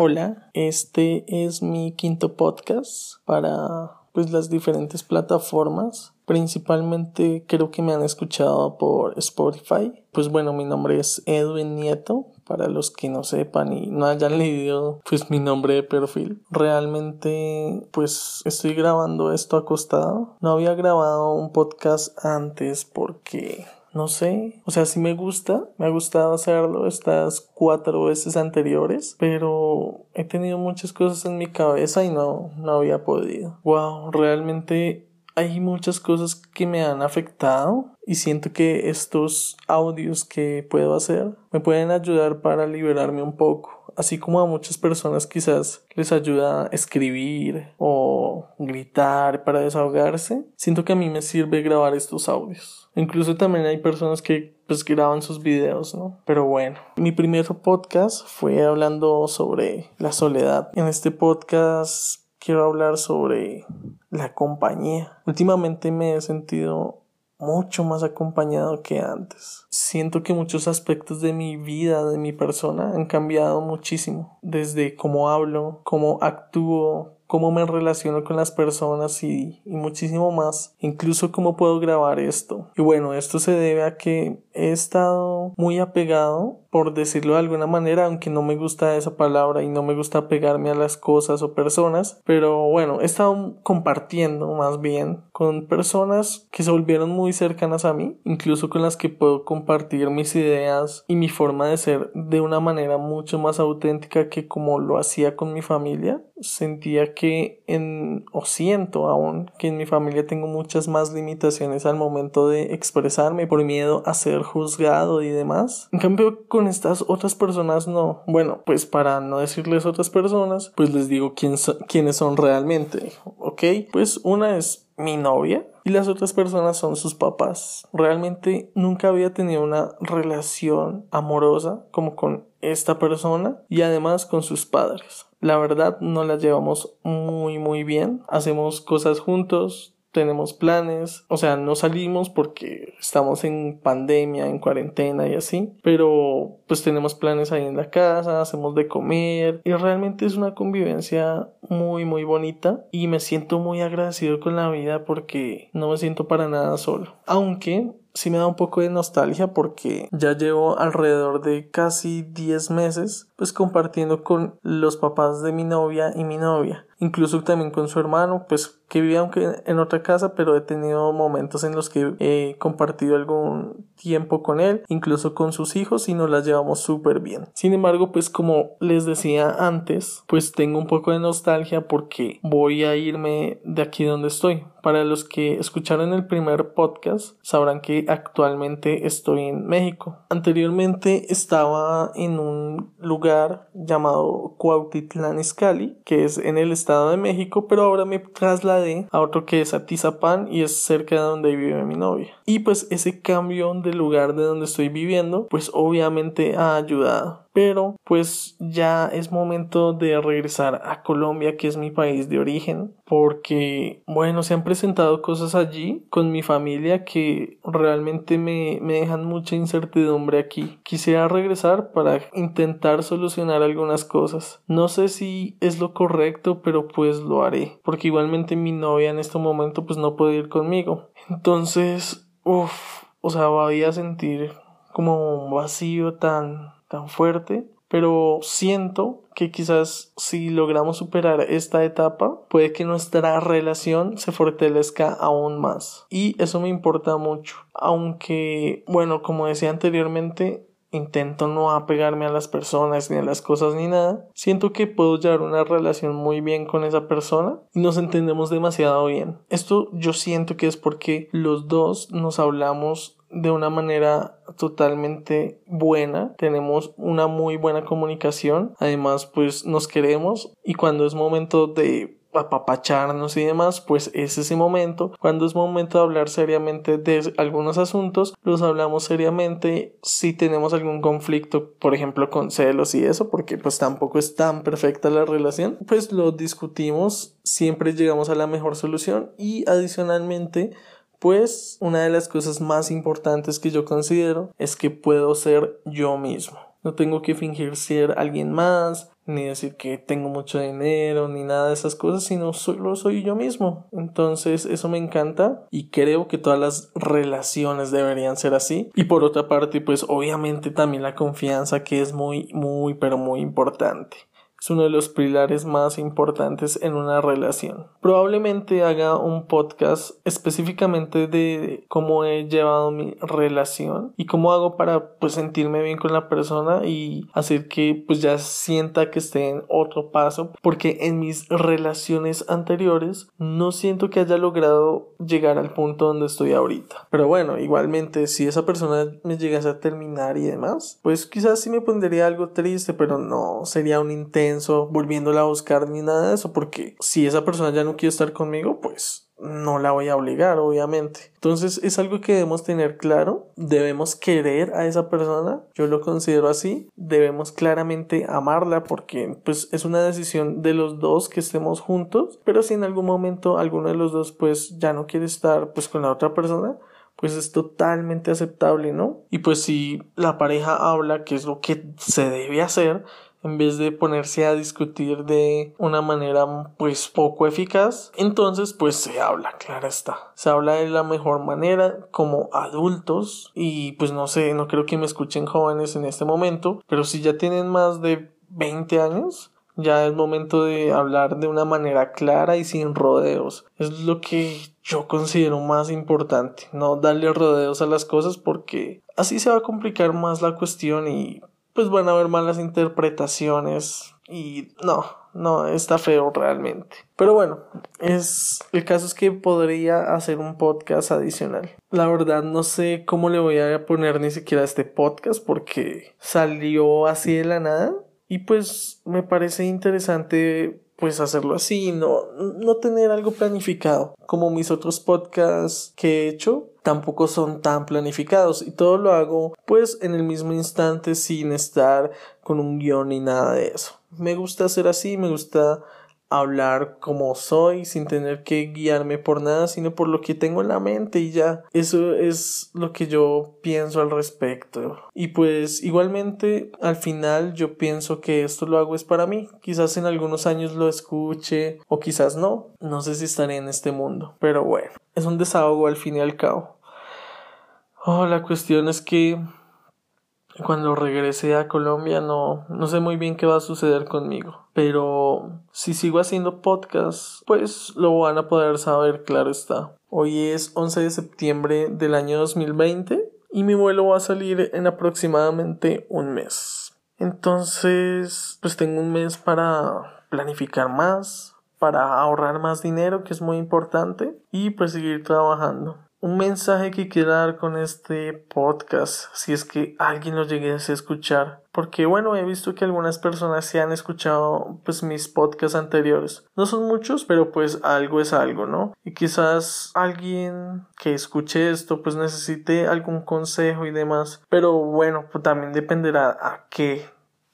Hola, este es mi quinto podcast para pues las diferentes plataformas. Principalmente creo que me han escuchado por Spotify. Pues bueno, mi nombre es Edwin Nieto, para los que no sepan y no hayan leído pues mi nombre de perfil. Realmente pues estoy grabando esto acostado. No había grabado un podcast antes porque no sé, o sea, sí me gusta, me ha gustado hacerlo estas cuatro veces anteriores, pero he tenido muchas cosas en mi cabeza y no, no había podido. Wow, realmente hay muchas cosas que me han afectado y siento que estos audios que puedo hacer me pueden ayudar para liberarme un poco así como a muchas personas quizás les ayuda a escribir o gritar para desahogarse, siento que a mí me sirve grabar estos audios. Incluso también hay personas que pues graban sus videos, ¿no? Pero bueno, mi primer podcast fue hablando sobre la soledad. En este podcast quiero hablar sobre la compañía. Últimamente me he sentido mucho más acompañado que antes. Siento que muchos aspectos de mi vida, de mi persona, han cambiado muchísimo. Desde cómo hablo, cómo actúo, cómo me relaciono con las personas y, y, muchísimo más, incluso cómo puedo grabar esto. Y bueno, esto se debe a que he estado muy apegado, por decirlo de alguna manera, aunque no me gusta esa palabra y no me gusta pegarme a las cosas o personas, pero bueno, he estado compartiendo más bien con personas que se volvieron muy cercanas a mí, incluso con las que puedo compartir mis ideas y mi forma de ser de una manera mucho más auténtica que como lo hacía con mi familia. Sentía que en, o siento aún, que en mi familia tengo muchas más limitaciones al momento de expresarme por miedo a ser juzgado y demás. En cambio, estas otras personas no. Bueno, pues para no decirles otras personas, pues les digo quién quiénes son realmente, ¿ok? Pues una es mi novia y las otras personas son sus papás. Realmente nunca había tenido una relación amorosa como con esta persona y además con sus padres. La verdad no las llevamos muy muy bien. Hacemos cosas juntos, tenemos planes, o sea, no salimos porque estamos en pandemia, en cuarentena y así, pero pues tenemos planes ahí en la casa, hacemos de comer y realmente es una convivencia muy muy bonita y me siento muy agradecido con la vida porque no me siento para nada solo. Aunque sí me da un poco de nostalgia porque ya llevo alrededor de casi 10 meses pues compartiendo con los papás de mi novia y mi novia incluso también con su hermano, pues que vive aunque en otra casa, pero he tenido momentos en los que he compartido algún tiempo con él, incluso con sus hijos y nos las llevamos súper bien. Sin embargo, pues como les decía antes, pues tengo un poco de nostalgia porque voy a irme de aquí donde estoy. Para los que escucharon el primer podcast, sabrán que actualmente estoy en México. Anteriormente estaba en un lugar llamado Cuautitlán Izcalli, que es en el estado de México, pero ahora me trasladé a otro que es Atizapán y es cerca de donde vive mi novia. Y pues ese cambio de lugar de donde estoy viviendo, pues obviamente ha ayudado pero pues ya es momento de regresar a Colombia que es mi país de origen porque bueno se han presentado cosas allí con mi familia que realmente me, me dejan mucha incertidumbre aquí. Quisiera regresar para intentar solucionar algunas cosas. No sé si es lo correcto pero pues lo haré porque igualmente mi novia en este momento pues no puede ir conmigo. Entonces uff o sea voy a sentir como un vacío tan tan fuerte, pero siento que quizás si logramos superar esta etapa, puede que nuestra relación se fortalezca aún más. Y eso me importa mucho. Aunque, bueno, como decía anteriormente, intento no apegarme a las personas ni a las cosas ni nada, siento que puedo llevar una relación muy bien con esa persona y nos entendemos demasiado bien. Esto yo siento que es porque los dos nos hablamos de una manera totalmente buena, tenemos una muy buena comunicación, además pues nos queremos. Y cuando es momento de apapacharnos y demás, pues es ese momento. Cuando es momento de hablar seriamente de algunos asuntos, los hablamos seriamente. Si tenemos algún conflicto, por ejemplo, con celos y eso, porque pues tampoco es tan perfecta la relación, pues lo discutimos, siempre llegamos a la mejor solución. Y adicionalmente pues una de las cosas más importantes que yo considero es que puedo ser yo mismo. No tengo que fingir ser alguien más, ni decir que tengo mucho dinero, ni nada de esas cosas, sino solo soy yo mismo. Entonces eso me encanta y creo que todas las relaciones deberían ser así. Y por otra parte, pues obviamente también la confianza que es muy, muy, pero muy importante es uno de los pilares más importantes en una relación. Probablemente haga un podcast específicamente de cómo he llevado mi relación y cómo hago para pues sentirme bien con la persona y hacer que pues ya sienta que esté en otro paso porque en mis relaciones anteriores no siento que haya logrado llegar al punto donde estoy ahorita. Pero bueno, igualmente si esa persona me llegase a terminar y demás, pues quizás sí me pondría algo triste, pero no sería un intento volviéndola a buscar ni nada de eso, porque si esa persona ya no quiere estar conmigo, pues no la voy a obligar, obviamente. Entonces es algo que debemos tener claro, debemos querer a esa persona, yo lo considero así, debemos claramente amarla porque pues es una decisión de los dos que estemos juntos, pero si en algún momento alguno de los dos pues ya no quiere estar pues con la otra persona, pues es totalmente aceptable, ¿no? Y pues si la pareja habla, que es lo que se debe hacer, en vez de ponerse a discutir de una manera pues poco eficaz, entonces pues se habla, claro está. Se habla de la mejor manera como adultos y pues no sé, no creo que me escuchen jóvenes en este momento, pero si ya tienen más de 20 años, ya es momento de hablar de una manera clara y sin rodeos. Es lo que yo considero más importante, no darle rodeos a las cosas porque así se va a complicar más la cuestión y pues van a haber malas interpretaciones y no, no, está feo realmente. Pero bueno, es el caso es que podría hacer un podcast adicional. La verdad no sé cómo le voy a poner ni siquiera este podcast porque salió así de la nada y pues me parece interesante pues hacerlo así, no, no tener algo planificado. Como mis otros podcasts que he hecho, tampoco son tan planificados y todo lo hago pues en el mismo instante sin estar con un guion ni nada de eso. Me gusta hacer así, me gusta hablar como soy sin tener que guiarme por nada sino por lo que tengo en la mente y ya. Eso es lo que yo pienso al respecto. Y pues igualmente al final yo pienso que esto lo hago es para mí. Quizás en algunos años lo escuche o quizás no. No sé si estaré en este mundo pero bueno. Es un desahogo al fin y al cabo. Oh la cuestión es que cuando regrese a Colombia no, no sé muy bien qué va a suceder conmigo. Pero si sigo haciendo podcast, pues lo van a poder saber, claro está. Hoy es 11 de septiembre del año 2020 y mi vuelo va a salir en aproximadamente un mes. Entonces, pues tengo un mes para planificar más, para ahorrar más dinero, que es muy importante, y pues seguir trabajando un mensaje que quiero dar con este podcast, si es que alguien lo llegue a escuchar, porque bueno, he visto que algunas personas se han escuchado pues mis podcasts anteriores. No son muchos, pero pues algo es algo, ¿no? Y quizás alguien que escuche esto pues necesite algún consejo y demás, pero bueno, pues también dependerá a qué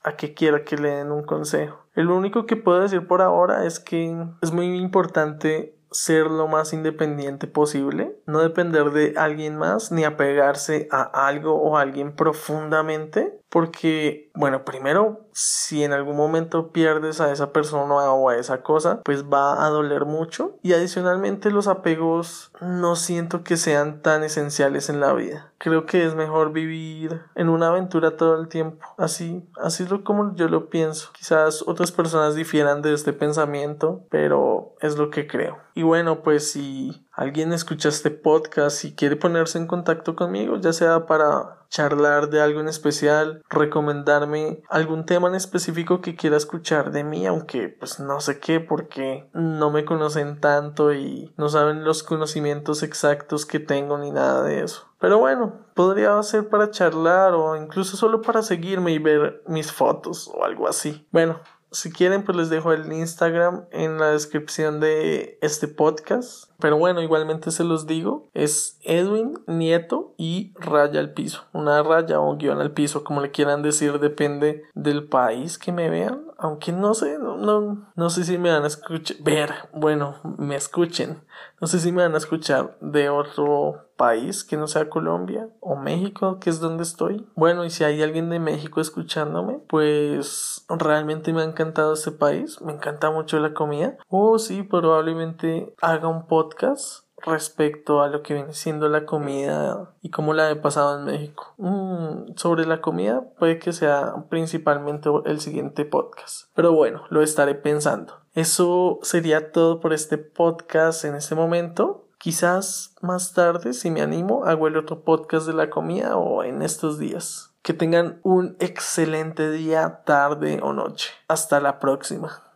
a qué quiera que le den un consejo. El único que puedo decir por ahora es que es muy importante ser lo más independiente posible, no depender de alguien más ni apegarse a algo o a alguien profundamente, porque, bueno, primero, si en algún momento pierdes a esa persona o a esa cosa, pues va a doler mucho. Y adicionalmente los apegos no siento que sean tan esenciales en la vida. Creo que es mejor vivir en una aventura todo el tiempo. Así, así es lo como yo lo pienso. Quizás otras personas difieran de este pensamiento, pero es lo que creo. Y bueno, pues si alguien escucha este podcast y quiere ponerse en contacto conmigo, ya sea para charlar de algo en especial, recomendarme algún tema en específico que quiera escuchar de mí, aunque pues no sé qué porque no me conocen tanto y no saben los conocimientos exactos que tengo ni nada de eso. Pero bueno, podría ser para charlar o incluso solo para seguirme y ver mis fotos o algo así. Bueno, si quieren, pues les dejo el Instagram en la descripción de este podcast. Pero bueno, igualmente se los digo. Es Edwin Nieto y raya al piso. Una raya o guion al piso, como le quieran decir, depende del país que me vean. Aunque no sé, no, no, no sé si me van a escuchar, ver, bueno, me escuchen, no sé si me van a escuchar de otro país que no sea Colombia o México, que es donde estoy. Bueno, y si hay alguien de México escuchándome, pues realmente me ha encantado este país, me encanta mucho la comida. O sí, probablemente haga un podcast respecto a lo que viene siendo la comida y cómo la he pasado en México. Mm, sobre la comida puede que sea principalmente el siguiente podcast. Pero bueno, lo estaré pensando. Eso sería todo por este podcast en este momento. Quizás más tarde, si me animo, hago el otro podcast de la comida o en estos días. Que tengan un excelente día, tarde o noche. Hasta la próxima.